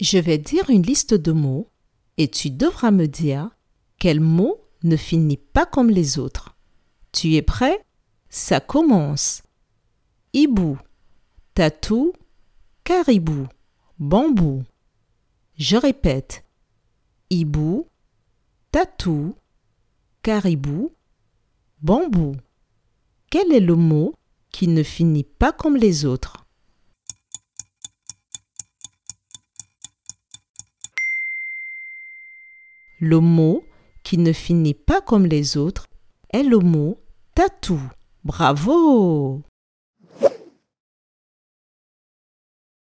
Je vais dire une liste de mots et tu devras me dire quel mot ne finit pas comme les autres. Tu es prêt? Ça commence. Hibou, tatou, caribou, bambou. Je répète. Hibou, tatou, caribou, bambou. Quel est le mot qui ne finit pas comme les autres? Le mot qui ne finit pas comme les autres est le mot tatou. Bravo